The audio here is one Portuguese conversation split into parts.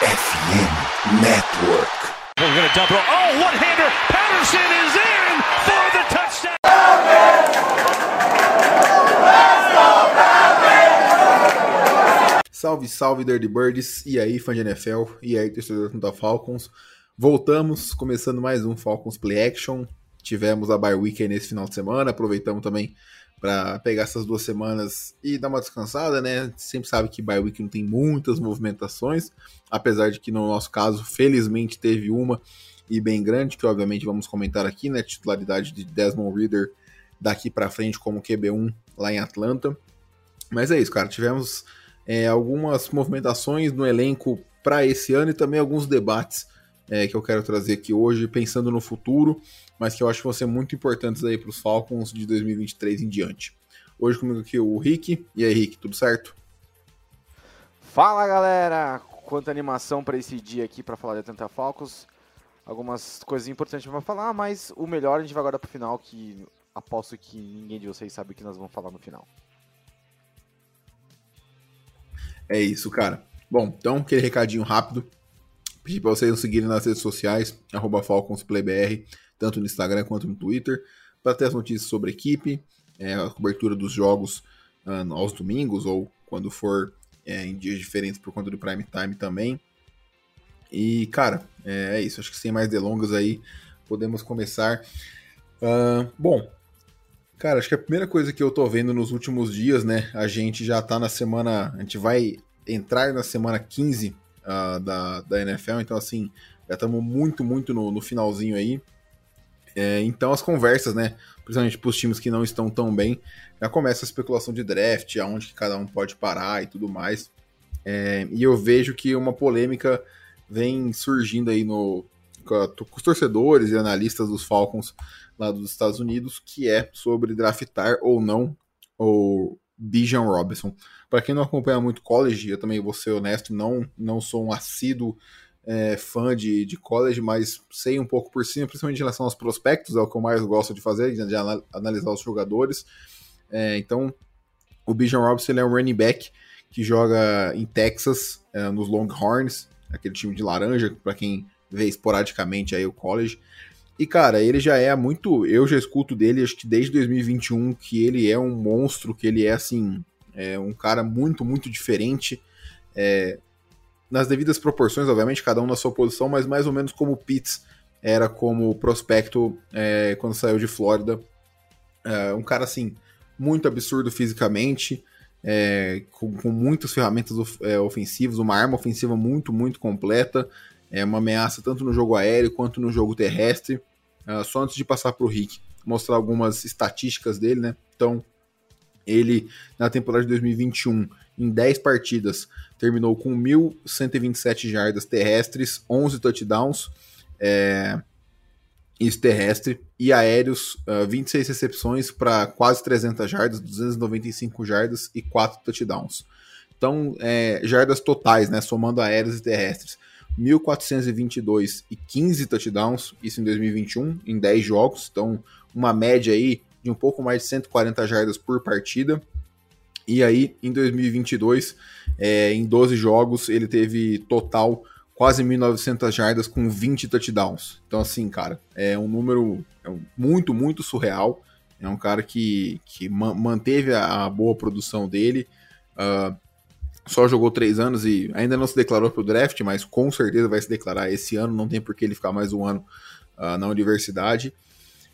FM Network. We're going to double. Oh, one-hander. Patterson is in for the touchdown. Salve, salve, Dirty Birds. E aí, fã de NFL. E aí, torcedor da Falcons. Voltamos, começando mais um Falcons Play Action. Tivemos a bye week aí nesse final de semana. Aproveitamos também para pegar essas duas semanas e dar uma descansada, né? Sempre sabe que bye week não tem muitas movimentações, apesar de que no nosso caso, felizmente teve uma e bem grande, que obviamente vamos comentar aqui, né? Titularidade de Desmond Reader daqui para frente como QB1 lá em Atlanta. Mas é isso, cara. Tivemos é, algumas movimentações no elenco para esse ano e também alguns debates é, que eu quero trazer aqui hoje, pensando no futuro, mas que eu acho que vão ser muito importantes aí para os Falcons de 2023 em diante. Hoje comigo aqui o Rick. E aí, Rick, tudo certo? Fala galera! Quanta animação para esse dia aqui para falar de Atlanta Falcons. Algumas coisas importantes para falar, mas o melhor a gente vai agora para o final, que aposto que ninguém de vocês sabe o que nós vamos falar no final. É isso, cara. Bom, então aquele recadinho rápido. Pedir para vocês nos seguirem nas redes sociais, FalconsPlayBR, tanto no Instagram quanto no Twitter, para ter as notícias sobre a equipe, é, a cobertura dos jogos uh, aos domingos ou quando for é, em dias diferentes por conta do Prime Time também. E, cara, é, é isso. Acho que sem mais delongas aí, podemos começar. Uh, bom, cara, acho que a primeira coisa que eu tô vendo nos últimos dias, né? A gente já tá na semana. A gente vai entrar na semana 15 uh, da, da NFL, então assim, já estamos muito, muito no, no finalzinho aí. É, então as conversas, né, principalmente para os times que não estão tão bem, já começa a especulação de draft, aonde que cada um pode parar e tudo mais. É, e eu vejo que uma polêmica vem surgindo aí no, com os torcedores e analistas dos Falcons lá dos Estados Unidos, que é sobre draftar ou não o Bijan Robinson. Para quem não acompanha muito college, eu também vou ser honesto, não, não sou um assíduo é, fã de, de college, mas sei um pouco por cima, principalmente em relação aos prospectos, é o que eu mais gosto de fazer, de analisar os jogadores. É, então, o Bijan Robinson é um running back que joga em Texas, é, nos Longhorns, aquele time de laranja, para quem vê esporadicamente aí o college. E, cara, ele já é muito. Eu já escuto dele, acho que desde 2021, que ele é um monstro, que ele é, assim, é um cara muito, muito diferente. É, nas devidas proporções, obviamente, cada um na sua posição, mas mais ou menos como o Pitts era como prospecto é, quando saiu de Flórida. É, um cara, assim, muito absurdo fisicamente, é, com, com, muitas ferramentas é, ofensivas, uma arma ofensiva muito, muito completa, é uma ameaça tanto no jogo aéreo quanto no jogo terrestre. Uh, só antes de passar para o Rick, mostrar algumas estatísticas dele, né? Então, ele, na temporada de 2021, em 10 partidas, terminou com 1.127 jardas terrestres, 11 touchdowns, é, isso terrestre, e aéreos, uh, 26 recepções para quase 300 jardas, 295 jardas e 4 touchdowns. Então, é, jardas totais, né, somando aéreos e terrestres, 1.422 e 15 touchdowns, isso em 2021, em 10 jogos, então uma média aí de um pouco mais de 140 jardas por partida. E aí, em 2022, é, em 12 jogos, ele teve total quase 1.900 jardas com 20 touchdowns. Então, assim, cara, é um número é muito, muito surreal. É um cara que, que manteve a, boa produção dele. Uh, só jogou três anos e ainda não se declarou para o draft, mas com certeza vai se declarar esse ano. Não tem por que ele ficar mais um ano uh, na universidade.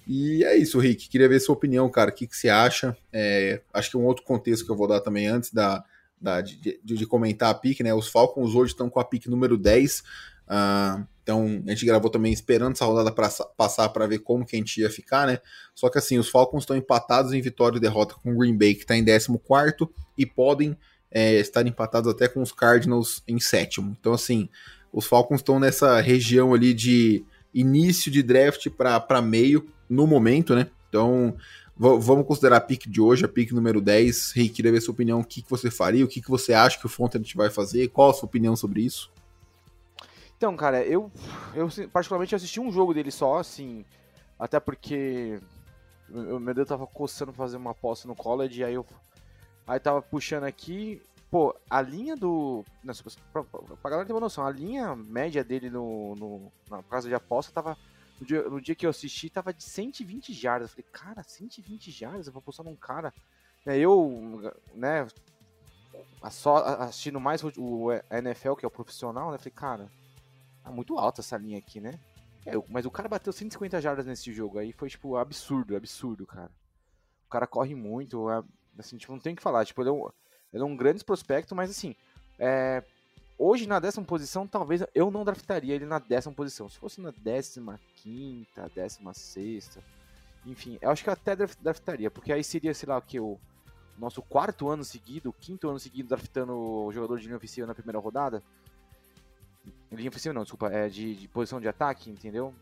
E é isso, Rick. Queria ver sua opinião, cara. O que, que você acha? É, acho que um outro contexto que eu vou dar também antes da, da de, de, de, comentar a pique, né? Os Falcons hoje estão com a pique número 10. Uh, ah, então a gente gravou também esperando essa rodada pra, passar para ver como que a gente ia ficar, né? Só que assim, os Falcons estão empatados em vitória e derrota com o Green Bay, que está em 14 e podem é, estar empatados até com os Cardinals em sétimo. Então, assim, os Falcons estão nessa região ali de início de draft para meio no momento, né? Então, vamos considerar a pick de hoje, a pick número 10. Rick, queria ver sua opinião, o que, que você faria, o que, que você acha que o Fontenot vai fazer, qual a sua opinião sobre isso? Então, cara, eu, eu particularmente assisti um jogo dele só, assim, até porque meu dedo tava coçando pra fazer uma aposta no college, aí eu aí tava puxando aqui, pô, a linha do. Não, pra, pra galera ter uma noção, a linha média dele no, no, na casa de aposta tava. No dia, no dia que eu assisti, tava de 120 jardas. Eu falei, cara, 120 jardas? Eu vou apostar num cara. É, eu, né, só assistindo mais o, NFL, que é o profissional, né? Falei, cara, tá muito alta essa linha aqui, né? É, mas o cara bateu 150 jardas nesse jogo aí, foi, tipo, absurdo, absurdo, cara. O cara corre muito, é, assim, tipo, não tem o que falar. Tipo, ele é um, ele é um grande prospecto, mas assim, é, hoje na décima posição, talvez eu não draftaria ele na décima posição. Se fosse na décima quinta, décima sexta, enfim, eu acho que eu até draftaria, porque aí seria, sei lá, o que, o nosso quarto ano seguido, quinto ano seguido draftando o jogador de linha ofensiva na primeira rodada. Linha ofensiva não, desculpa, é de, de posição de ataque, entendeu?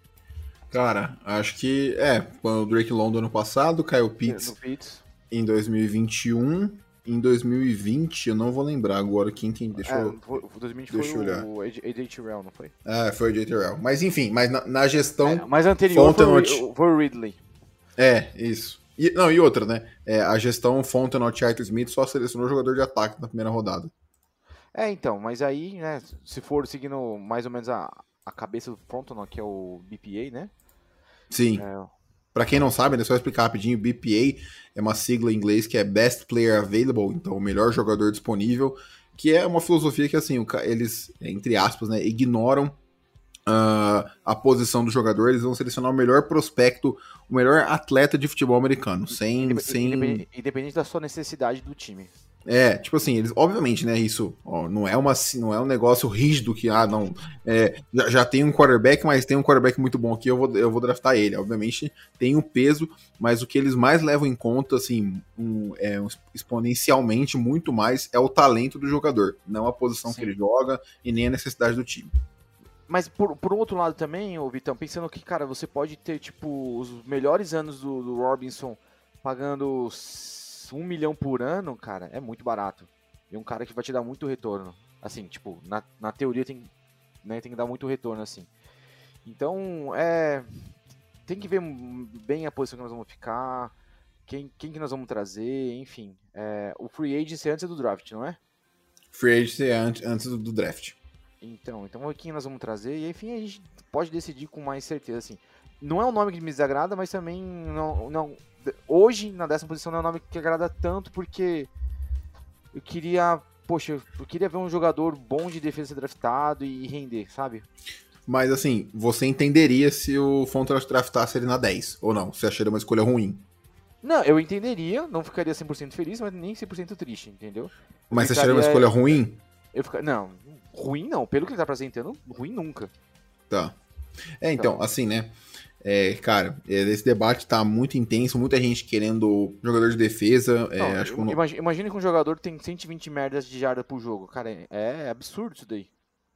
Cara, acho que é, o Drake London ano passado, Kyle Pitts, Pitts. em 2021, em 2020, eu não vou lembrar agora quem tem. Deixa é, eu. 2020 deixa foi olhar. o AJ Terrell, não foi? É, foi o AJ Terrell. Mas enfim, mas na, na gestão. É, mas anterior foi, foi o Ridley. É, isso. E, não, e outra, né? É, a gestão Fontenot Arthur Smith só selecionou jogador de ataque na primeira rodada. É, então, mas aí, né, se for seguindo mais ou menos a, a cabeça do Fontenot, que é o BPA, né? Sim. É... Para quem não sabe, né, só explicar rapidinho, BPA é uma sigla em inglês que é Best Player Available, então o melhor jogador disponível, que é uma filosofia que, assim, eles, entre aspas, né, ignoram uh, a posição do jogador, eles vão selecionar o melhor prospecto, o melhor atleta de futebol americano, sem... Independente, sem... independente da sua necessidade do time. É, tipo assim, eles, obviamente, né, isso ó, não é uma não é um negócio rígido que, ah, não, é, já, já, tem um quarterback, mas tem um quarterback muito bom aqui, eu vou, eu vou draftar ele. Obviamente tem o um peso, mas o que eles mais levam em conta, assim, um, é, um, exponencialmente muito mais, é o talento do jogador, não a posição Sim. que ele joga e nem a necessidade do time. Mas por, por outro lado também, ô Vitão, pensando que, cara, você pode ter, tipo, os melhores anos do, do Robinson pagando um milhão por ano, cara, é muito barato. E um cara que vai te dar muito retorno. Assim, tipo, na, na teoria tem, né, tem que dar muito retorno, assim. Então, é. Tem que ver bem a posição que nós vamos ficar, quem, quem que nós vamos trazer, enfim. É, o free agency é antes do draft, não é? Free agency é antes, antes do draft. Então, então quem nós vamos trazer e enfim a gente pode decidir com mais certeza assim. Não é um nome que me desagrada, mas também não, não hoje na décima posição não é um nome que agrada tanto porque eu queria, poxa, eu queria ver um jogador bom de defesa ser draftado e render, sabe? Mas assim, você entenderia se o Fontas draftasse ele na 10 ou não? Você acharia uma escolha ruim? Não, eu entenderia, não ficaria 100% feliz, mas nem 100% triste, entendeu? Mas você acharia uma escolha ruim? Eu fica... Não, ruim não. Pelo que ele tá apresentando, ruim nunca. Tá. É, então, então. assim, né? É, cara, é, esse debate tá muito intenso, muita gente querendo jogador de defesa. É, não, acho que imagine que um jogador tem 120 merdas de jarda por jogo. Cara, é, é absurdo isso daí.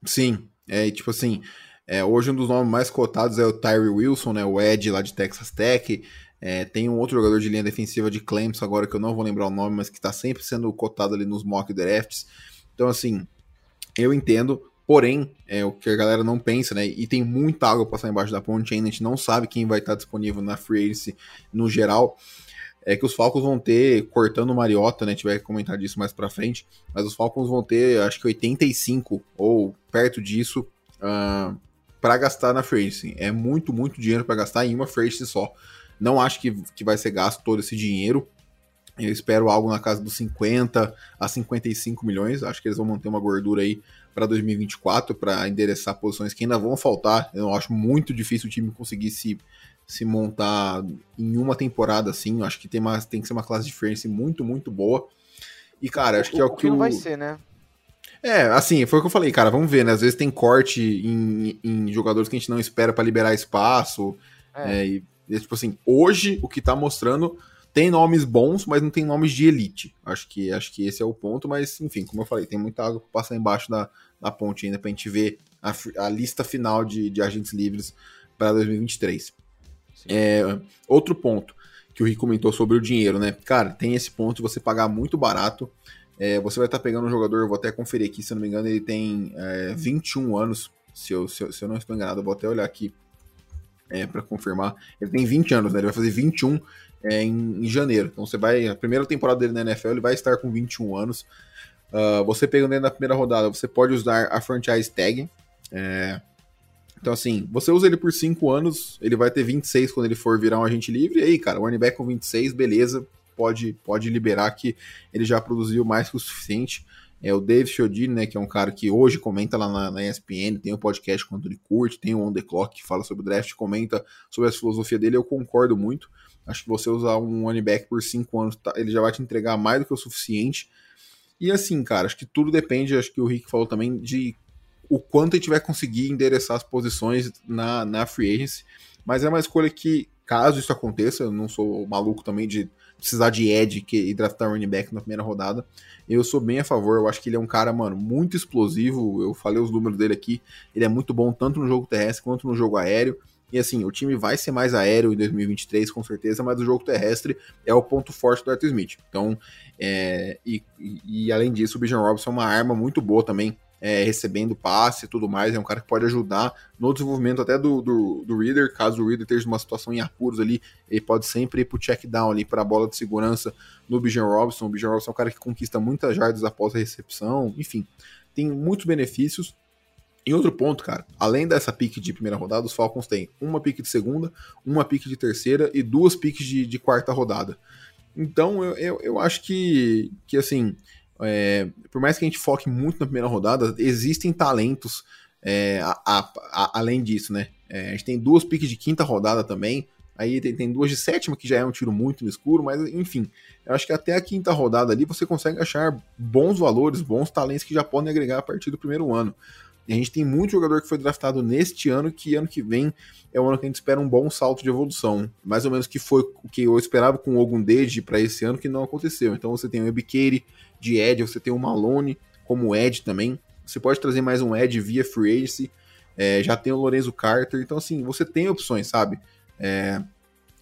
Sim, é tipo assim. É, hoje um dos nomes mais cotados é o Tyree Wilson, né? O Ed lá de Texas Tech. É, tem um outro jogador de linha defensiva de Clemson agora que eu não vou lembrar o nome, mas que tá sempre sendo cotado ali nos mock drafts. Então, assim, eu entendo, porém, é o que a galera não pensa, né? E tem muita água passar embaixo da ponte ainda, a gente não sabe quem vai estar disponível na free agency no geral. É que os Falcons vão ter, cortando o Mariota, né? A gente vai comentar disso mais pra frente, mas os Falcons vão ter, acho que 85 ou perto disso, uh, para gastar na free agency. É muito, muito dinheiro para gastar em uma free agency só. Não acho que, que vai ser gasto todo esse dinheiro. Eu espero algo na casa dos 50 a 55 milhões. Acho que eles vão manter uma gordura aí para 2024 para endereçar posições que ainda vão faltar. Eu acho muito difícil o time conseguir se, se montar em uma temporada assim. Eu acho que tem, uma, tem que ser uma classe de frente muito, muito boa. E, cara, acho que é o, o que. O... não vai ser, né? É, assim, foi o que eu falei, cara. Vamos ver, né? Às vezes tem corte em, em jogadores que a gente não espera para liberar espaço. É. É, e, e, tipo assim, hoje o que tá mostrando tem nomes bons, mas não tem nomes de elite. Acho que, acho que esse é o ponto, mas enfim, como eu falei, tem muita água para passar embaixo da, da ponte ainda pra gente ver a, a lista final de, de agentes livres para 2023. É, outro ponto que o Rick comentou sobre o dinheiro, né? Cara, tem esse ponto de você pagar muito barato. É, você vai estar tá pegando um jogador, eu vou até conferir aqui, se eu não me engano, ele tem é, 21 anos. Se eu, se eu, se, eu, não estou enganado, eu vou até olhar aqui é, para confirmar. Ele tem 20 anos, né? Ele vai fazer 21 é, em, em, janeiro. Então você vai. A primeira temporada dele na NFL ele vai estar com 21 anos. Uh, você pegando ele na primeira rodada, você pode usar a franchise tag. É... Então, assim, você usa ele por 5 anos, ele vai ter 26 quando ele for virar um agente livre. E aí, cara, o running back com 26, beleza, pode, pode liberar que ele já produziu mais que o suficiente. É o Dave Chiodini, né, que é um cara que hoje comenta lá na, na ESPN, tem um podcast quando ele curte, tem o On The Clock que fala sobre o draft, comenta sobre a filosofia dele, eu concordo muito. Acho que você usar um running back por 5 anos, tá, ele já vai te entregar mais do que o suficiente. E assim, cara, acho que tudo depende, acho que o Rick falou também, de o quanto a gente vai conseguir endereçar as posições na, na free agency. Mas é uma escolha que, caso isso aconteça, eu não sou maluco também de precisar de Ed e draftar running back na primeira rodada. Eu sou bem a favor, eu acho que ele é um cara, mano, muito explosivo. Eu falei os números dele aqui. Ele é muito bom tanto no jogo terrestre quanto no jogo aéreo. E assim, o time vai ser mais aéreo em 2023, com certeza, mas o jogo terrestre é o ponto forte do Arthur Smith. Então, é, e, e, além disso, o Bijan Robinson é uma arma muito boa também, é, recebendo passe e tudo mais. É um cara que pode ajudar no desenvolvimento até do, do, do Reader. Caso o Reader esteja numa situação em apuros ali, ele pode sempre ir pro check down ali, para a bola de segurança no Bijan Robinson. O Bijan Robinson é um cara que conquista muitas jardas após a recepção. Enfim, tem muitos benefícios. Em outro ponto, cara, além dessa pique de primeira rodada, os Falcons têm uma pique de segunda, uma pique de terceira e duas piques de, de quarta rodada. Então, eu, eu, eu, acho que, que assim, é, por mais que a gente foque muito na primeira rodada, existem talentos é, a, a, a, além disso, né? É, a gente tem duas piques de quinta rodada também, aí tem, tem, duas de sétima, que já é um tiro muito no escuro, mas enfim, eu acho que até a quinta rodada ali você consegue achar bons valores, bons talentos que já podem agregar a partir do primeiro ano. A gente tem muito jogador que foi draftado neste ano, que ano que vem é o ano que a gente espera um bom salto de evolução. Mais ou menos que foi o que eu esperava com o Ogundeji para esse ano, que não aconteceu. Então você tem o Ebikeiri de Ed, você tem o Malone como Ed também. Você pode trazer mais um Ed via Free Agency. É, já tem o Lorenzo Carter. Então, assim, você tem opções, sabe? É,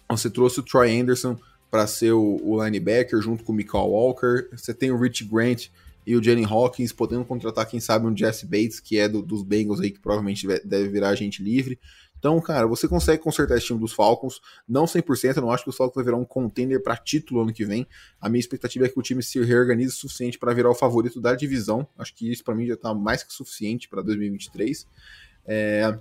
você trouxe o Troy Anderson para ser o, o, linebacker junto com o Michael Walker. Você tem o Rich Grant e o Jalen Hawkins podendo contratar, quem sabe, um Jesse Bates, que é do, dos Bengals aí, que provavelmente deve virar agente livre. Então, cara, você consegue consertar esse time dos Falcons, não 100%, eu não acho que os Falcons vai virar um contender para título ano que vem. A minha expectativa é que o time se reorganize o suficiente para virar o favorito da divisão. Acho que isso para mim já está mais que suficiente para 2023. É...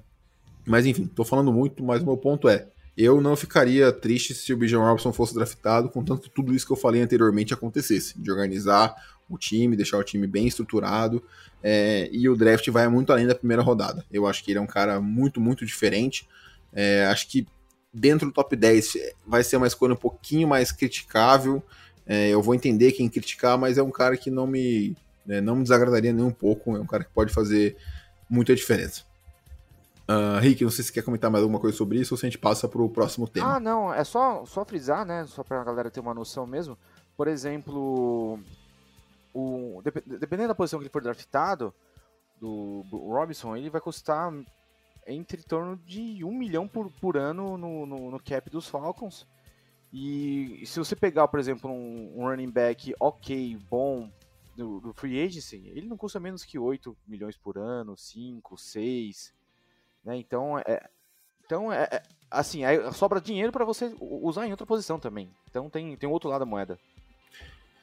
Mas enfim, tô falando muito, mas o meu ponto é, eu não ficaria triste se o Bijan Robson fosse draftado, contanto que tudo isso que eu falei anteriormente acontecesse, de organizar o time, deixar o time bem estruturado. É, e o draft vai muito além da primeira rodada. Eu acho que ele é um cara muito, muito diferente. É, acho que dentro do top 10 vai ser uma escolha um pouquinho mais criticável. É, eu vou entender quem criticar, mas é um cara que não me, né, não me desagradaria nem um pouco. É um cara que pode fazer muita diferença. Uh, Rick, não sei se quer comentar mais alguma coisa sobre isso ou se a gente passa para o próximo tema. Ah, não, é só, só frisar, né? Só para a galera ter uma noção mesmo. Por exemplo, dependendo da posição que ele for draftado, do, Robinson, ele vai custar entre torno de um milhão por, por ano no, no, no cap dos Falcons. E, se você pegar, por exemplo, um, um running back ok, bom, do, do, free agency, ele não custa menos que 8 milhões por ano, 5, 6. Né? Então, é, então é, é assim, sobra dinheiro para você usar em outra posição também. Então tem, tem outro lado da moeda.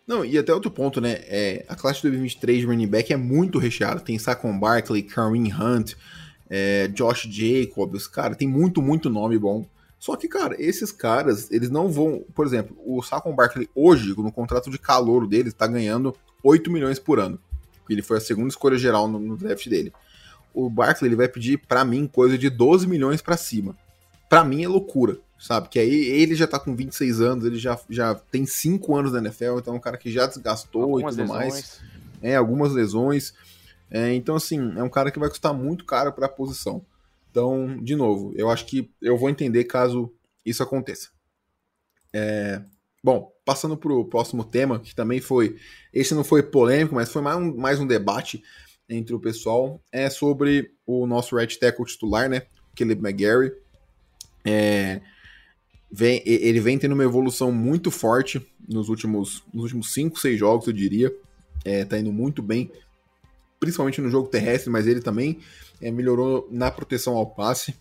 Não, e até outro ponto, né? É, a classe de 2023 de running back é muito recheada. Tem Saquon Barkley, Kareem Hunt, é, Josh Jacobs, cara, tem muito, muito nome bom. Só que, cara, esses caras, eles não vão. Por exemplo, o Saquon Barkley hoje, no contrato de calor dele, está ganhando 8 milhões por ano. Ele foi a segunda escolha geral no, no draft dele. O Barkley ele vai pedir, para mim, coisa de 12 milhões para cima. Para mim é loucura sabe? Que aí ele já tá com 26 anos, ele já, já tem 5 anos na NFL, então é um cara que já desgastou algumas e tudo lesões. mais. É, algumas lesões. É, então, assim, é um cara que vai custar muito caro para a posição. Então, de novo, eu acho que eu vou entender caso isso aconteça. É, bom, passando para o próximo tema, que também foi. Esse não foi polêmico, mas foi mais um, mais um debate entre o pessoal. É sobre o nosso right tackle titular, né? Caleb McGarry. É, vem, ele vem tendo uma evolução muito forte nos últimos, nos últimos 5, 6 jogos, eu diria. É, tá indo muito bem, principalmente no jogo terrestre, mas ele também é, melhorou na proteção ao passe.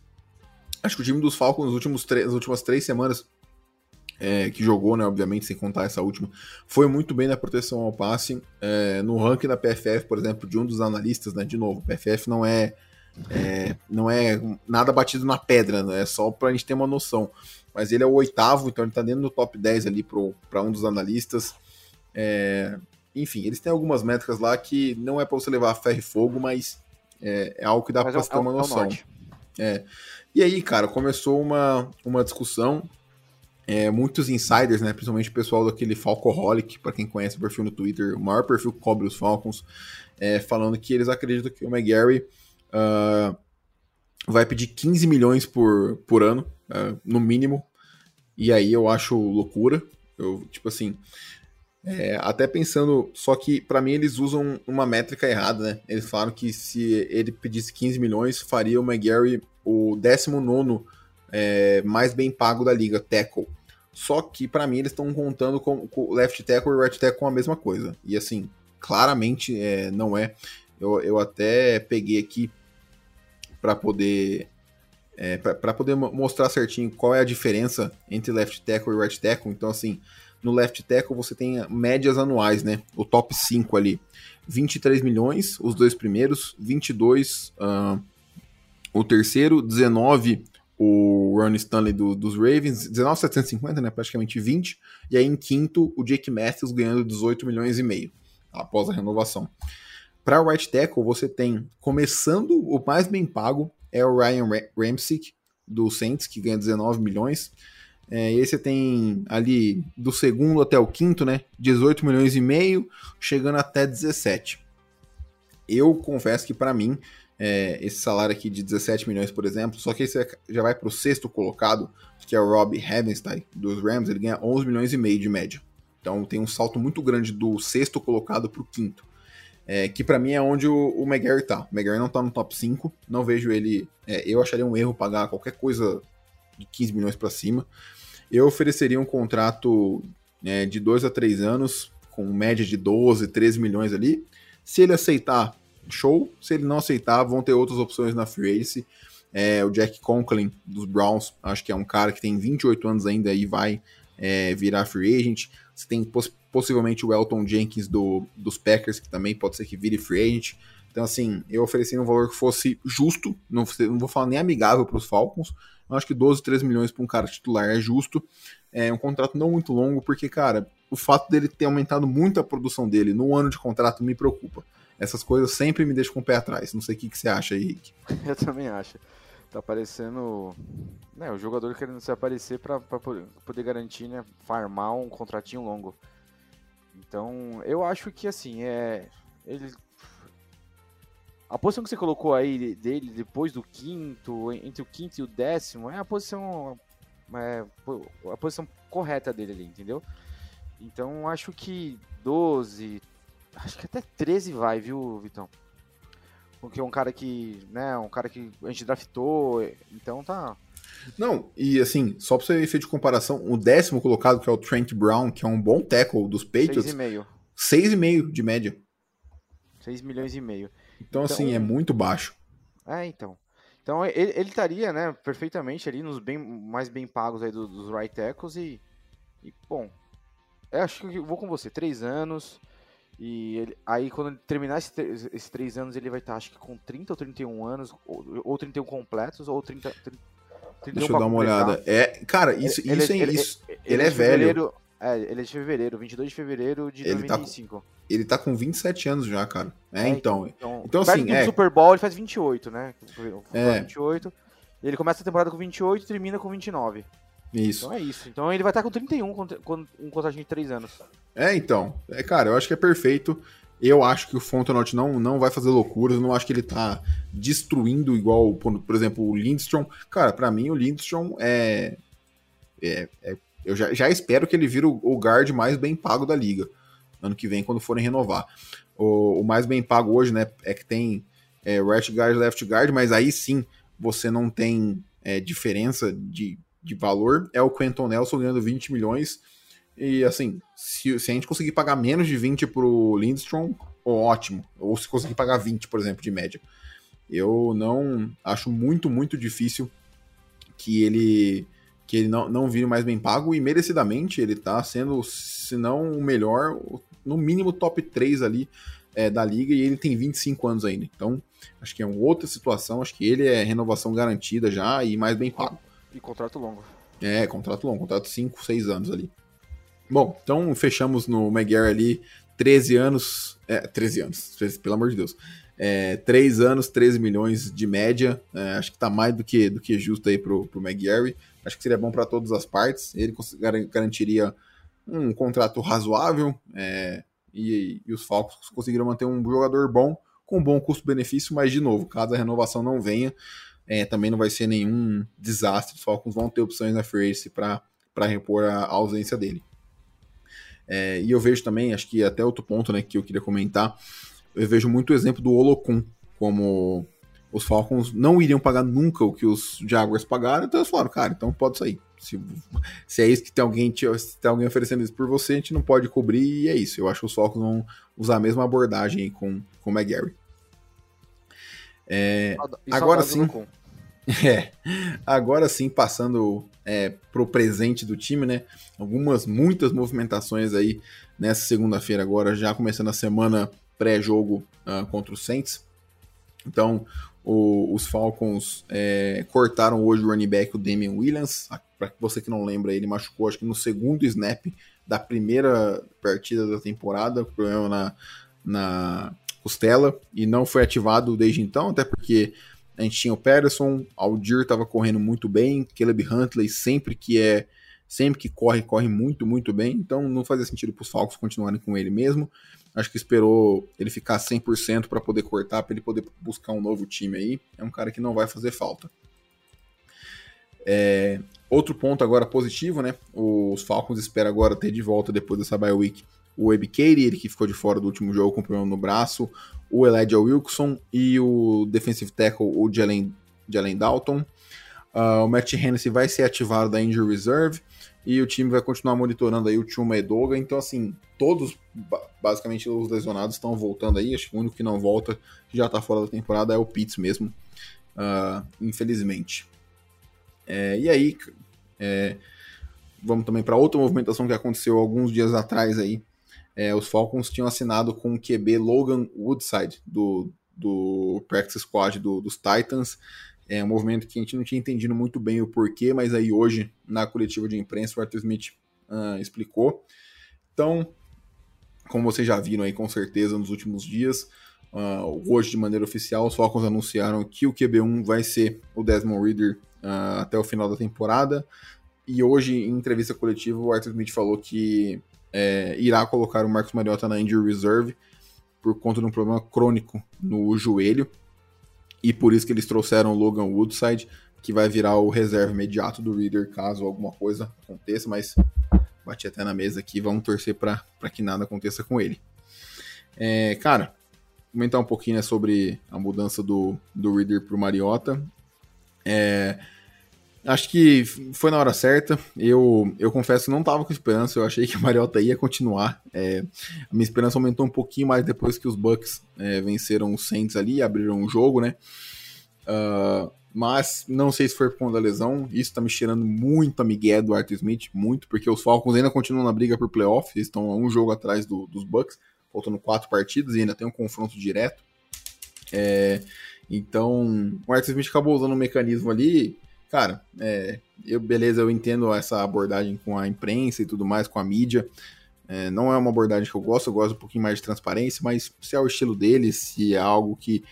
Acho que o time dos Falcons nos últimos nas últimas três semanas é, que jogou, né, obviamente, sem contar essa última, foi muito bem na proteção ao passe. É, no ranking da PFF, por exemplo, de um dos analistas, né, de novo, PFF não é, é não é nada batido na pedra, né, é só para a gente ter uma noção. Mas ele é o oitavo, então ele está dentro do top 10 ali para um dos analistas. É, enfim, eles têm algumas métricas lá que não é para você levar ferro e fogo, mas é, é algo que dá para é, ter uma é noção. É. E aí, cara, começou uma, uma discussão é, muitos insiders, né, principalmente o pessoal daquele Falcoholic, para quem conhece o perfil no Twitter, o maior perfil que cobre os Falcons, é, falando que eles acreditam que o McGarry uh, vai pedir 15 milhões por, por ano, uh, no mínimo, e aí eu acho loucura. Eu, tipo assim, é, até pensando, só que para mim eles usam uma métrica errada, né? Eles falaram que se ele pedisse 15 milhões, faria o McGarry o 19 é, mais bem pago da liga, tackle. Só que para mim eles estão contando com, o left tackle e right tackle com a mesma coisa. E assim, claramente é, não é. Eu, eu até peguei aqui para poder é, para poder mostrar certinho qual é a diferença entre left tackle e right tackle. Então assim, no left tackle você tem médias anuais, né? O top 5 ali. 23 milhões, os dois primeiros, 22 uh, o terceiro, 19 o Ron Stanley do, dos Ravens, 19,750, né, praticamente 20, e aí em quinto o Jake Matthews ganhando 18 milhões e meio após a renovação. Para o right tackle, você tem, começando o mais bem pago, é o Ryan Ramsey, do Saints, que ganha 19 milhões. É, e aí você tem ali do segundo até o quinto, né, 18 milhões e meio, chegando até 17. Eu confesso que para mim é, esse salário aqui de 17 milhões, por exemplo, só que esse já vai para o sexto colocado, que é o Rob Havenstein, dos Rams, ele ganha 11 milhões e meio de média. Então tem um salto muito grande do sexto colocado para o quinto. É, que para mim é onde o, o McGarry tá. O McGarry não tá no top 5, não vejo ele. É, eu acharia um erro pagar qualquer coisa de 15 milhões para cima. Eu ofereceria um contrato é, de 2 a 3 anos, com média de 12, 13 milhões ali. Se ele aceitar, show. Se ele não aceitar, vão ter outras opções na free agency. É, o Jack Conklin dos Browns, acho que é um cara que tem 28 anos ainda e vai é, virar free agent. Você tem poss possivelmente o Elton Jenkins do, dos Packers, que também pode ser que vire free agent. Então, assim, eu ofereci um valor que fosse justo, não, não vou falar nem amigável para os Falcons. Eu acho que 12, 13 milhões para um cara titular é justo. É um contrato não muito longo, porque, cara, o fato dele ter aumentado muito a produção dele no ano de contrato me preocupa essas coisas sempre me deixam com o pé atrás. Não sei o que, que você acha Rick. Eu também acho. Tá parecendo né, o jogador querendo se aparecer para poder garantir, né, farmar um contratinho longo. Então, eu acho que assim, é ele a posição que você colocou aí dele depois do quinto, entre o quinto e o décimo, é a posição é, a posição correta dele ali, entendeu? Então, acho que 12, Acho que até 13 vai, viu, Vitão? Porque é um cara que, né, um cara que a gente draftou, então tá. Não, e assim, só pra você ver de comparação, o décimo colocado, que é o Trent Brown, que é um bom tackle dos Patriots. 6,5. 6,5 de média. 6 milhões e meio. Então, então, assim, é muito baixo. É, então. Então ele, ele estaria, né, perfeitamente ali nos bem, mais bem pagos aí dos, dos right tackles e, e bom, eu acho que eu vou com você, três anos, e ele, aí, quando ele terminar esse, esses três anos, ele vai estar, acho que com 30 ou 31 anos, ou, ou 31 completos, ou 30. 30 Deixa eu dar uma olhada. É, cara, isso, ele, isso, ele, é, isso, ele, ele é, é velho. É, ele é de fevereiro, 22 de fevereiro de ele 2005. Tá, ele tá com 27 anos já, cara. É, é então. Então, então assim, é. Super Bowl ele faz 28, né? É. 28. Ele começa a temporada com 28 e termina com 29. Isso. Então é isso. Então ele vai estar com 31, com um de 3 anos. É, então. É, cara, eu acho que é perfeito. Eu acho que o Fontenot não, não vai fazer loucuras. Eu não acho que ele tá destruindo igual, por, por exemplo, o Lindstrom. Cara, para mim o Lindstrom é. é, é eu já, já, espero que ele vire o, o, guard mais bem pago da liga. Ano que vem, quando forem renovar. O, o mais bem pago hoje, né? É que tem é, right guard, left guard, mas aí sim você não tem é, diferença de de valor é o Quentin Nelson ganhando 20 milhões. E assim, se, se a gente conseguir pagar menos de 20 pro Lindstrom, ótimo. Ou se conseguir pagar 20, por exemplo, de média. Eu não acho muito, muito difícil que ele que ele não, não vire mais bem pago e merecidamente ele tá sendo, se não o melhor, no mínimo top 3 ali é, da liga e ele tem 25 anos ainda. Então, acho que é uma outra situação, acho que ele é renovação garantida já e mais bem pago. E contrato longo. É, contrato longo, contrato 5, 6 anos ali. Bom, então fechamos no McGarry ali 13 anos. É, 13 anos, 13, pelo amor de Deus. É, 3 anos, 13 milhões de média. É, acho que tá mais do que, do que justo aí pro, pro McGarry. Acho que seria bom para todas as partes. Ele garantiria um contrato razoável é, e, e, os Falcons conseguiram manter um jogador bom com bom custo-benefício, mas de novo, caso a renovação não venha, é, também não vai ser nenhum desastre. Os Falcons vão ter opções na free para repor a, ausência dele. É, e eu vejo também, acho que até outro ponto né, que eu queria comentar, eu vejo muito o exemplo do Olocum como os Falcons não iriam pagar nunca o que os Jaguars pagaram, então eles falaram, cara, então pode sair. Se, se é isso que tem alguém, se tem alguém oferecendo isso por você, a gente não pode cobrir e é isso. Eu acho que os Falcons vão usar a mesma abordagem com, com o McGarry. É, agora sim. É, agora sim, passando é, pro presente do time, né? Algumas, muitas movimentações aí nessa segunda-feira agora, já começando a semana pré-jogo uh, contra o Saints. Então, o, os Falcons é, cortaram hoje o running back, o Damian Williams. Para você que não lembra, ele machucou acho que no segundo snap da primeira partida da temporada, problema na, na costela, e não foi ativado desde então, até porque a gente tinha o Patterson, Aldir estava correndo muito bem, Caleb Huntley sempre que é sempre que corre, corre muito, muito bem, então não fazia sentido para os Falcons continuarem com ele mesmo. Acho que esperou ele ficar 100% para poder cortar, para ele poder buscar um novo time aí. É um cara que não vai fazer falta. É, outro ponto agora positivo, né? Os Falcons esperam agora ter de volta depois dessa bye week o Katie, ele que ficou de fora do último jogo com problema no braço, o Elijah Wilson e o defensive tackle, o Jalen, Jalen Dalton. Uh, o Matt Hennessy vai ser ativado da Injury Reserve e o time vai continuar monitorando aí o Chuma Edoga. Então, assim, todos, basicamente, os lesionados estão voltando aí. Acho que o único que não volta, que já tá fora da temporada, é o Pitts mesmo, uh, infelizmente. É, e aí, é, vamos também para outra movimentação que aconteceu alguns dias atrás aí. É, os Falcons tinham assinado com o QB Logan Woodside, do, do Practice Squad do, dos Titans. É um movimento que a gente não tinha entendido muito bem o porquê, mas aí hoje, na coletiva de imprensa, o Arthur Smith uh, explicou. Então, como vocês já viram aí com certeza nos últimos dias, uh, hoje de maneira oficial, os Falcons anunciaram que o QB1 vai ser o Desmond Reader uh, até o final da temporada. E hoje, em entrevista coletiva, o Arthur Smith falou que é, irá colocar o Marcos Mariota na injury reserve por conta de um problema crônico no joelho. E por isso que eles trouxeram o Logan Woodside, que vai virar o reserva imediato do Reader caso alguma coisa aconteça, mas bati até na mesa aqui, vamos torcer para que nada aconteça com ele. É, cara, comentar um pouquinho né, sobre a mudança do, do Reader para o Mariota. É, acho que foi na hora certa. Eu, eu confesso não estava com esperança. Eu achei que o Mariota ia continuar. É, a minha esperança aumentou um pouquinho mais depois que os Bucks é, venceram os Saints ali abriram o jogo, né? Uh, mas não sei se foi por conta da lesão. Isso tá me cheirando muito a Miguel do Arthur Smith, muito, porque os Falcons ainda continuam na briga por playoff. Eles estão a um jogo atrás do, dos Bucks, faltando quatro partidas e ainda tem um confronto direto. É, então, o Arthur Smith acabou usando um mecanismo ali cara, é, eu, beleza, eu entendo essa abordagem com a imprensa e tudo mais, com a mídia. É, não é uma abordagem que eu gosto, eu gosto um pouquinho mais de transparência, mas se é o estilo deles, se é algo que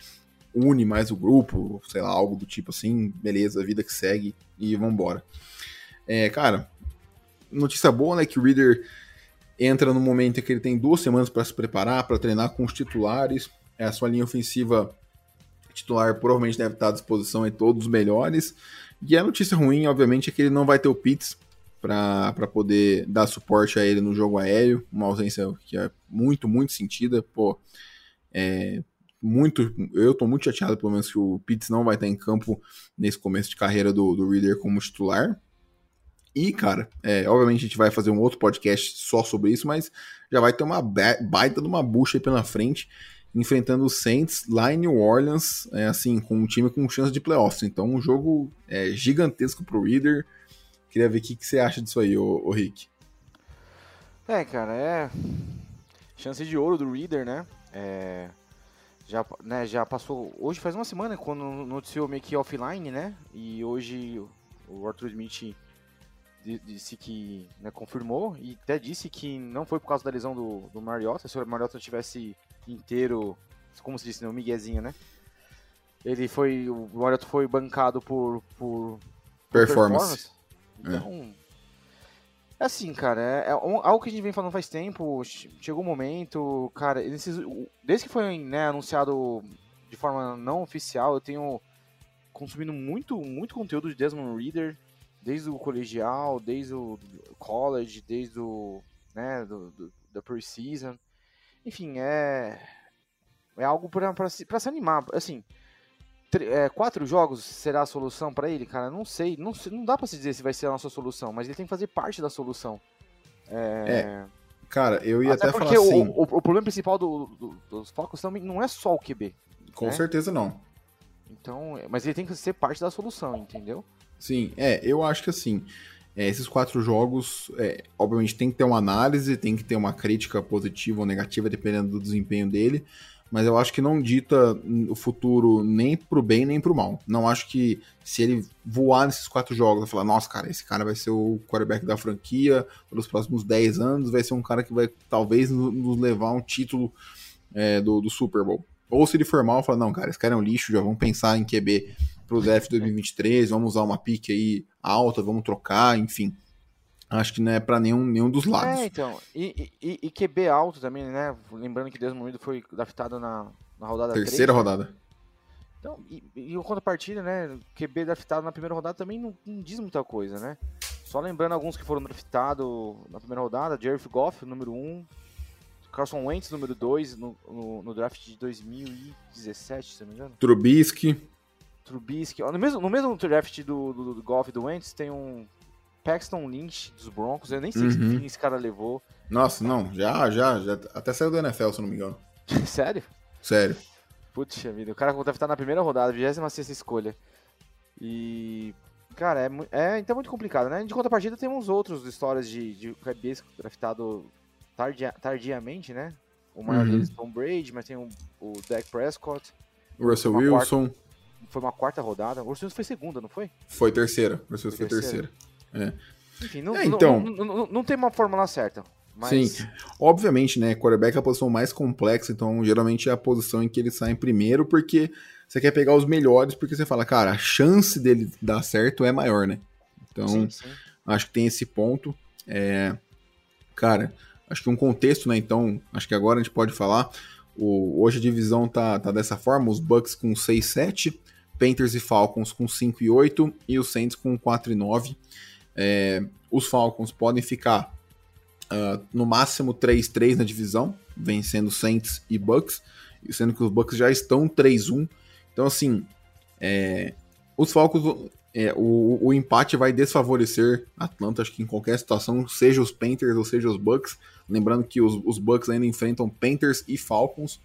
une mais o grupo, sei lá, algo do tipo assim, beleza, vida que segue e vambora. É, cara, notícia boa, né, que o Reader entra no momento em que ele tem duas semanas para se preparar, para treinar com os titulares, a sua linha ofensiva titular provavelmente deve estar à disposição em todos os melhores, e a notícia ruim, obviamente, é que ele não vai ter o Pitts para poder dar suporte a ele no jogo aéreo, uma ausência que é muito, muito sentida. Pô, é, muito, eu tô muito chateado, pelo menos, que o Pitts não vai estar em campo nesse começo de carreira do, do Reader como titular. E, cara, é, obviamente a gente vai fazer um outro podcast só sobre isso, mas já vai ter uma baita de uma bucha aí pela frente enfrentando o Saints lá em New Orleans, é, assim, com um time com chance de playoffs. Então, um jogo é, gigantesco pro Reader. Queria ver o que, que você acha disso aí, ô, ô Rick. É, cara, é. Chance de ouro do Reader, né? É. Já, né, já passou. Hoje faz uma semana quando noticiou meio que offline, né? E hoje o Arthur Smith disse que né, confirmou e até disse que não foi por causa da lesão do, do Mariota. Se o Mariota tivesse inteiro, como se disse, né, um miguezinho, né? Ele foi. O Mariota foi bancado por. por, performance. performance. Então. É. Assim, cara, é, é, algo que a gente vem falando faz tempo. Chegou o um momento, cara. Desde que foi né, anunciado de forma não oficial, eu tenho consumindo muito, muito conteúdo de Desmond Reader desde o colegial, desde o college, desde o, né, do, do, da preseason. Enfim, é é algo para se, se animar. Assim, é, quatro jogos será a solução para ele, cara? Não sei, não, não dá para se dizer se vai ser a nossa solução, mas ele tem que fazer parte da solução. É, é cara, eu ia até, até falar assim... O, o, o problema principal do, do, dos Falcons também não é só o QB. Com né? certeza não. Então, mas ele tem que ser parte da solução, entendeu? Sim, é, eu acho que assim, é, esses quatro jogos, é, obviamente tem que ter uma análise, tem que ter uma crítica positiva ou negativa, dependendo do desempenho dele, mas eu acho que não dita o futuro nem pro bem nem pro mal. Não acho que se ele voar nesses quatro jogos e falar, nossa, cara, esse cara vai ser o quarterback da franquia pelos próximos 10 anos, vai ser um cara que vai talvez nos levar um título é, do, do Super Bowl. Ou se ele for mal, fala, não, cara, esse cara é um lixo, já vamos pensar em QB pro draft 2023, vamos usar uma pique aí alta, vamos trocar, enfim. Acho que não é para nenhum, nenhum dos lados. É, então. E, e, e QB alto também, né? Lembrando que Desmond foi draftado na, na rodada Terceira 3, rodada. Né? Então, e, e o contrapartida, né? QB draftado na primeira rodada também não, não, diz muita coisa, né? Só lembrando alguns que foram draftados na primeira rodada: Jared Goff, número 1, Carson Wentz, número 2, no, no, no, draft de 2017, se não me engano. Trubisky. Trubisky. No mesmo, no mesmo draft do, do, do Goff e do Wentz tem um Paxton Lynch dos Broncos. Eu nem sei uhum. que fim esse cara levou. Nossa, não. Já, já, já. Até saiu do NFL, se não me engano. Sério? Sério. Putz vida. O cara deve estar na primeira rodada, 26 escolha. E. Cara, é, é então é muito complicado, né? De contrapartida, temos outros histórias de, de QBs draftado tardia, tardiamente, né? O maior uhum. deles é Tom Brady, mas tem o, o Dak Prescott. O Russell Wilson. Quarta, foi uma quarta rodada. O Wilson foi segunda, não foi? Foi terceira. O Russell Wilson foi terceira. terceira. É. Enfim, não, é, então, não, não, não, tem uma fórmula certa. Mas... Sim, obviamente, né? Quarterback é a posição mais complexa, então geralmente é a posição em que ele sai em primeiro, porque você quer pegar os melhores, porque você fala, cara, a chance dele dar certo é maior, né? Então, sim, sim. acho que tem esse ponto. É, cara, acho que um contexto, né? Então, acho que agora a gente pode falar. O, hoje a divisão tá, tá dessa forma: os Bucks com 6 7, Panthers e Falcons com 5 e 8 e os Saints com 4 e 9. É, os Falcons podem ficar uh, no máximo 3-3 na divisão, vencendo Saints e Bucks, sendo que os Bucks já estão 3-1. Então, assim, é, os Falcons é, o, o, empate vai desfavorecer Atlanta, acho que em qualquer situação, seja os Panthers ou seja os Bucks. Lembrando que os, os Bucks ainda enfrentam Panthers e Falcons.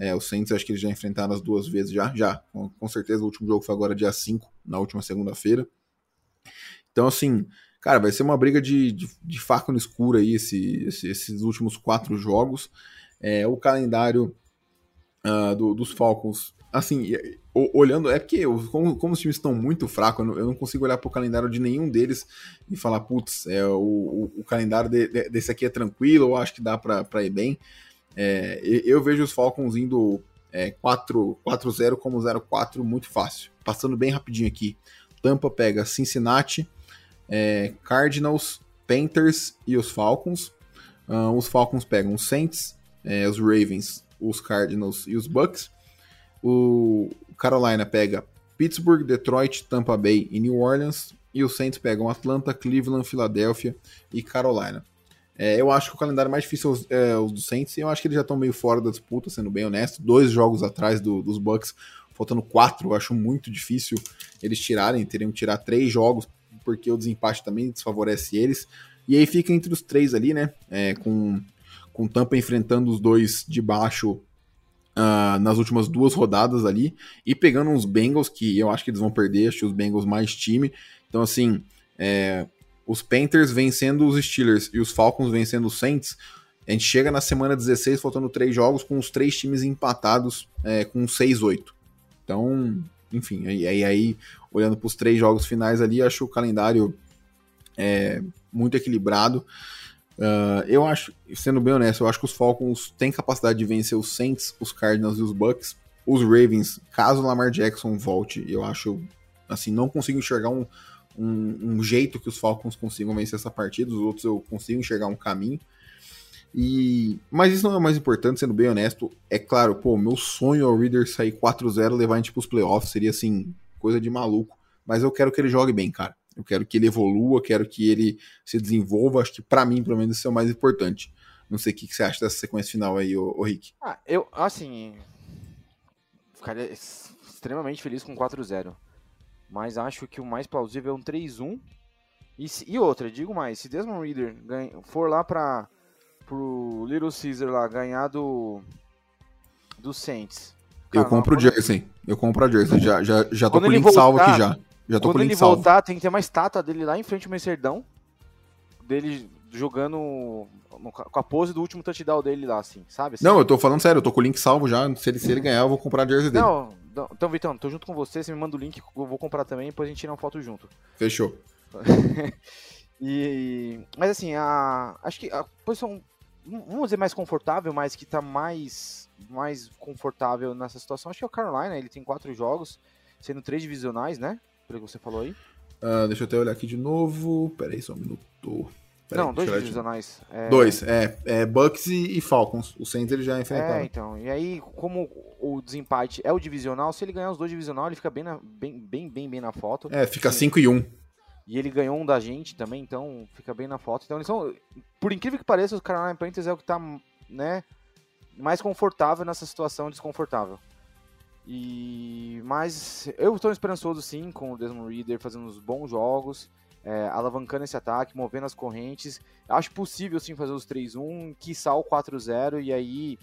É, os Saints acho que eles já enfrentaram as duas vezes já, já. Com, com certeza o último jogo foi agora dia 5, na última segunda-feira. Então, assim, cara, vai ser uma briga de, de, de faca no escuro aí esse, esse, esses últimos quatro jogos. É, o calendário uh, do, dos Falcons assim, olhando, é porque como, como, os times estão muito fracos, eu não, eu não consigo olhar para o calendário de nenhum deles e falar, putz, é, o, o, o calendário de, de, desse aqui é tranquilo, eu acho que dá para ir bem. É, eu vejo os Falcons indo é, 4-0 como 0-4 muito fácil. Passando bem rapidinho aqui. Tampa pega Cincinnati, é, Cardinals, Panthers e os Falcons. Uh, os Falcons pegam os Saints, é, os Ravens, os Cardinals e os Bucks. O Carolina pega Pittsburgh, Detroit, Tampa Bay e New Orleans. E os Saints pegam Atlanta, Cleveland, Filadélfia e Carolina. É, eu acho que o calendário mais difícil é, é os do Saints. E eu acho que eles já estão meio fora da disputa, sendo bem honesto. Dois jogos atrás do, dos Bucks, faltando quatro. Eu acho muito difícil eles tirarem. Teriam que tirar três jogos, porque o desempate também desfavorece eles. E aí fica entre os três ali, né? É, com, com Tampa enfrentando os dois de baixo uh, nas últimas duas rodadas ali e pegando uns Bengals que eu acho que eles vão perder, acho que os Bengals mais time. Então, assim, é, os Panthers vencendo os Steelers e os Falcons vencendo os Saints, a gente chega na semana 16, faltando três jogos, com os três times empatados é, com 6-8. Então, enfim, aí, aí, aí olhando para os três jogos finais ali, acho o calendário é, muito equilibrado. Uh, eu acho, sendo bem honesto, eu acho que os Falcons têm capacidade de vencer os Saints, os Cardinals e os Bucks. Os Ravens, caso o Lamar Jackson volte, eu acho, assim, não consigo enxergar um, um, um, jeito que os Falcons consigam vencer essa partida, os outros eu consigo enxergar um caminho. E mas isso não é o mais importante, sendo bem honesto. É claro, pô, meu sonho é o Reader sair 4-0 levar a gente pros playoffs, seria assim, coisa de maluco. Mas eu quero que ele jogue bem, cara. Eu quero que ele evolua, quero que ele se desenvolva. Acho que para mim, pelo menos, isso é o mais importante. Não sei o que, você acha dessa sequência final aí, ô, ô Rick. Ah, eu, assim. Ficaria extremamente feliz com 4-0. Mas acho que o mais plausível é um 3-1. E, e outra, digo mais, se Desmond Reader ganha, for lá para pro Little Caesar lá ganhar do do Saints. Cara, eu compro o Jersey. Eu compro a Jersey. Já, já, já tô com o link voltar, salvo aqui já. Já tô quando com o link ele salvo. voltar, tem que ter uma estátua dele lá em frente ao Messerdão. Dele jogando com a pose do último touchdown dele lá, assim, sabe? Assim. Não, eu tô falando sério, eu tô com o link salvo já. Se ele, se ele ganhar, eu vou comprar a jersey dele. Não, então, Vitão, tô junto com você, você me manda o link, eu vou comprar também, depois a gente tira uma foto junto. Fechou. e, mas assim, a, acho que a posição vamos dizer mais confortável, mas que tá mais, mais confortável nessa situação, acho que é o Carolina, ele tem quatro jogos, sendo três divisionais, né? Pelo que você falou aí. Uh, deixa eu até olhar aqui de novo. Pera aí, só um minuto. Pera Não, aí, dois divisionais. É... Dois, é, é Bucks e, e, Falcons. O Saints ele já enfrentaram. É, então. E aí, como o desempate é o divisional, se ele ganhar os dois divisional, ele fica bem, na, bem, bem, bem, bem na foto. É, fica 5 e 1. Um. E ele ganhou um da gente também, então fica bem na foto. Então eles são, por incrível que pareça, os Carolina Panthers é o que tá, né, mais confortável nessa situação desconfortável. E mas eu estou esperançoso sim com o Desmond Reader fazendo uns bons jogos, é, alavancando esse ataque, movendo as correntes. Acho possível sim fazer os 3-1, quiçá o 4-0 e aí,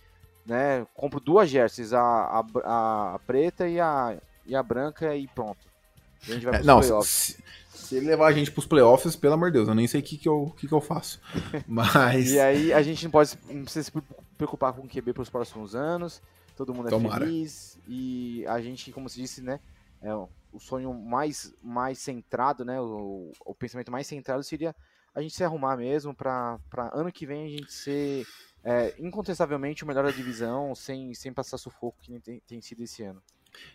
né, compro duas jerseys, a, a, a preta e a, e a branca e pronto. A gente vai é, não, se, se, ele levar a gente pros playoffs, pelo amor de Deus, eu nem sei o que, que, eu, que, que eu faço. Mas. e aí a gente não pode não precisa se preocupar com o QB pros próximos anos. Todo mundo é Tomara. feliz. E a gente, como se disse, né? É, o sonho mais, mais centrado, né? O, o pensamento mais centrado seria a gente se arrumar mesmo para ano que vem a gente ser é, incontestavelmente o melhor da divisão, sem, sem passar sufoco que tem, tem sido esse ano.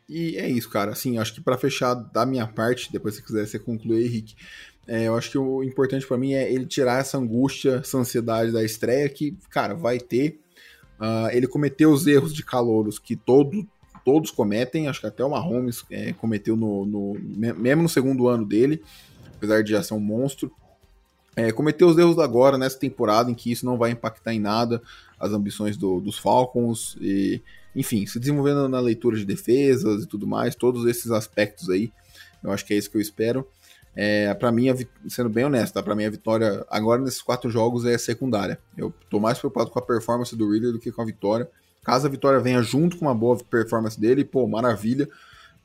E é isso, cara. Assim, acho que para fechar da minha parte, depois se quiser você concluir, Henrique, é, eu acho que o importante para mim é ele tirar essa angústia, essa ansiedade da estreia que, cara, vai ter. Uh, ele cometeu os erros de calouros que todo, todos cometem, acho que até o Mahomes é, cometeu no, no, mesmo no segundo ano dele, apesar de já ser um monstro. É, cometeu os erros agora, nessa temporada, em que isso não vai impactar em nada as ambições do, dos Falcons e enfim, se desenvolvendo na leitura de defesas e tudo mais, todos esses aspectos aí, eu acho que é isso que eu espero. É, para mim, sendo bem honesto, tá? para mim a vitória agora nesses quatro jogos é secundária. Eu tô mais preocupado com a performance do Reader do que com a vitória. Caso a vitória venha junto com uma boa performance dele, pô, maravilha.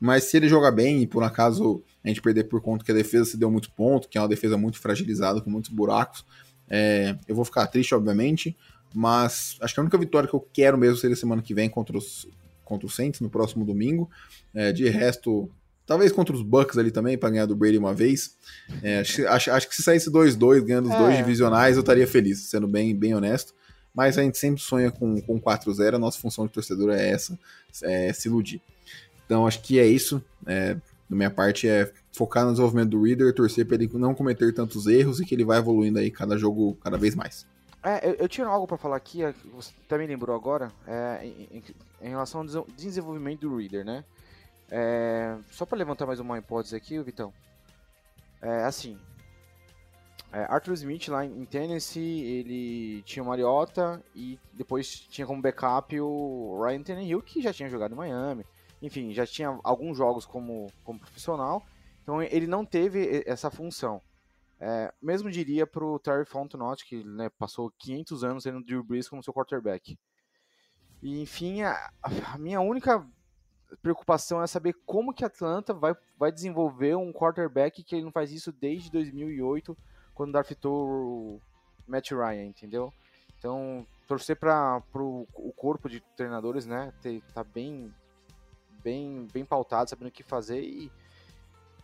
Mas se ele jogar bem e por acaso a gente perder por conta que a defesa se deu muito ponto, que é uma defesa muito fragilizada, com muitos buracos, é, eu vou ficar triste, obviamente. Mas acho que a única vitória que eu quero mesmo seria semana que vem contra os, contra os Saints, no próximo domingo. É, de resto, talvez contra os Bucks ali também, para ganhar do Brady uma vez. É, acho, acho, acho, que se saísse 2-2, ganhando os é. dois divisionais, eu estaria feliz, sendo bem, bem honesto. Mas a gente sempre sonha com, com 4-0, a nossa função de torcedor é essa, é se iludir. Então acho que é isso. É, da minha parte é focar no desenvolvimento do Reader, torcer para ele não cometer tantos erros e que ele vai evoluindo aí cada jogo cada vez mais. É, eu, eu tinha algo para falar aqui, é, você também lembrou agora, é, em, em, relação ao desenvolvimento do Reader, né? É, só para levantar mais uma hipótese aqui, Vitão. É assim, é, Arthur Smith lá em Tennessee, ele tinha o Mariota e depois tinha como backup o Ryan Tannehill, que já tinha jogado em Miami. Enfim, já tinha alguns jogos como, como profissional. Então ele não teve essa função. É, mesmo diria para o Terry Fontenot, que né, passou 500 anos tendo Drew Brees como seu quarterback. E, enfim, a, a, minha única preocupação é saber como que Atlanta vai, vai desenvolver um quarterback que ele não faz isso desde 2008 quando draftou o Matt Ryan, entendeu? Então, torcer para o corpo de treinadores, né, ter, tá bem, bem, bem pautado, sabendo o que fazer e,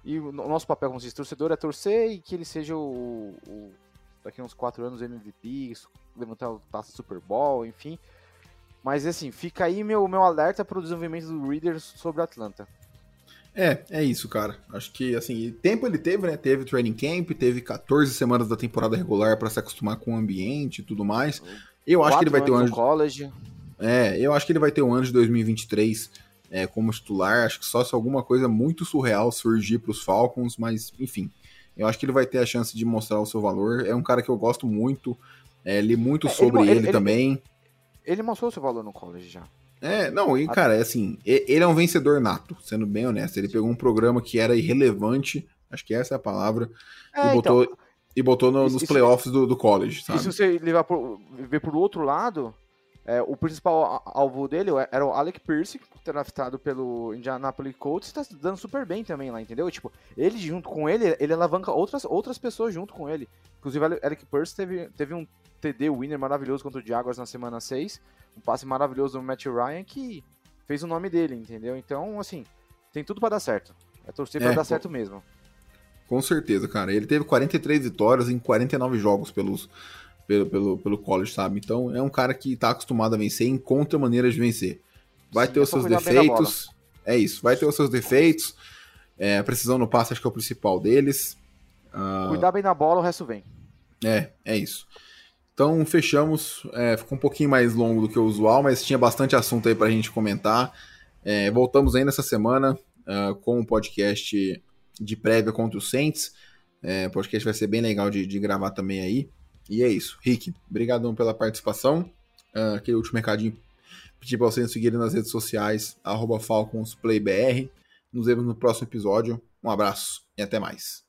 e o nosso papel como torcedor é torcer e que ele seja o, o daqui uns quatro anos MVP, levantar o taça Super Bowl, enfim. Mas assim, fica aí meu, meu alerta para o desenvolvimento do Reader sobre Atlanta. É, é isso, cara. Acho que, assim, tempo ele teve, né? Teve training camp, teve 14 semanas da temporada regular para se acostumar com o ambiente e tudo mais. Eu acho que ele vai ter um ano. College. É, eu acho que ele vai ter um ano de 2023 é, como titular. Acho que só se alguma coisa muito surreal surgir para os Falcons, mas, enfim. Eu acho que ele vai ter a chance de mostrar o seu valor. É um cara que eu gosto muito. É, li muito é, sobre ele, ele, ele também. Ele, ele mostrou o seu valor no college já. É, não, e cara, é assim, ele é um vencedor nato, sendo bem honesto. Ele pegou um programa que era irrelevante, acho que essa é a palavra, é, e botou, então, e botou no, isso, nos playoffs do, do college, sabe? E se você levar por, ver por outro lado, é, o principal alvo dele era o Alec Pierce, draftado pelo Indianapolis Colts, está dando super bem também lá, entendeu? Tipo, ele junto com ele, ele alavanca outras, outras pessoas junto com ele. Inclusive, Alec Pierce teve, teve um TD winner maravilhoso contra o Jaguars na semana 6, um passe maravilhoso do Matt Ryan que fez o nome dele, entendeu? Então, assim, tem tudo para dar certo. É torcer é, pra dar certo mesmo. Com certeza, cara. Ele teve 43 vitórias em 49 jogos pelos, pelo, pelo, pelo college, sabe? Então é um cara que tá acostumado a vencer e encontra maneiras de vencer. Vai Sim, ter os seus defeitos. É isso, vai ter os seus defeitos. É, a precisão no passe acho que é o principal deles. Uh... Cuidar bem na bola, o resto vem. É, é isso. Então fechamos. É, ficou um pouquinho mais longo do que o usual, mas tinha bastante assunto aí pra gente comentar. É, voltamos aí nessa semana uh, com o um podcast de prévia contra o Saints. É, o podcast vai ser bem legal de, de gravar também aí. E é isso. Rick, obrigadão pela participação. Uh, aquele último recadinho. Pedir para vocês seguirem nas redes sociais, FalconsPlayBR. Nos vemos no próximo episódio. Um abraço e até mais.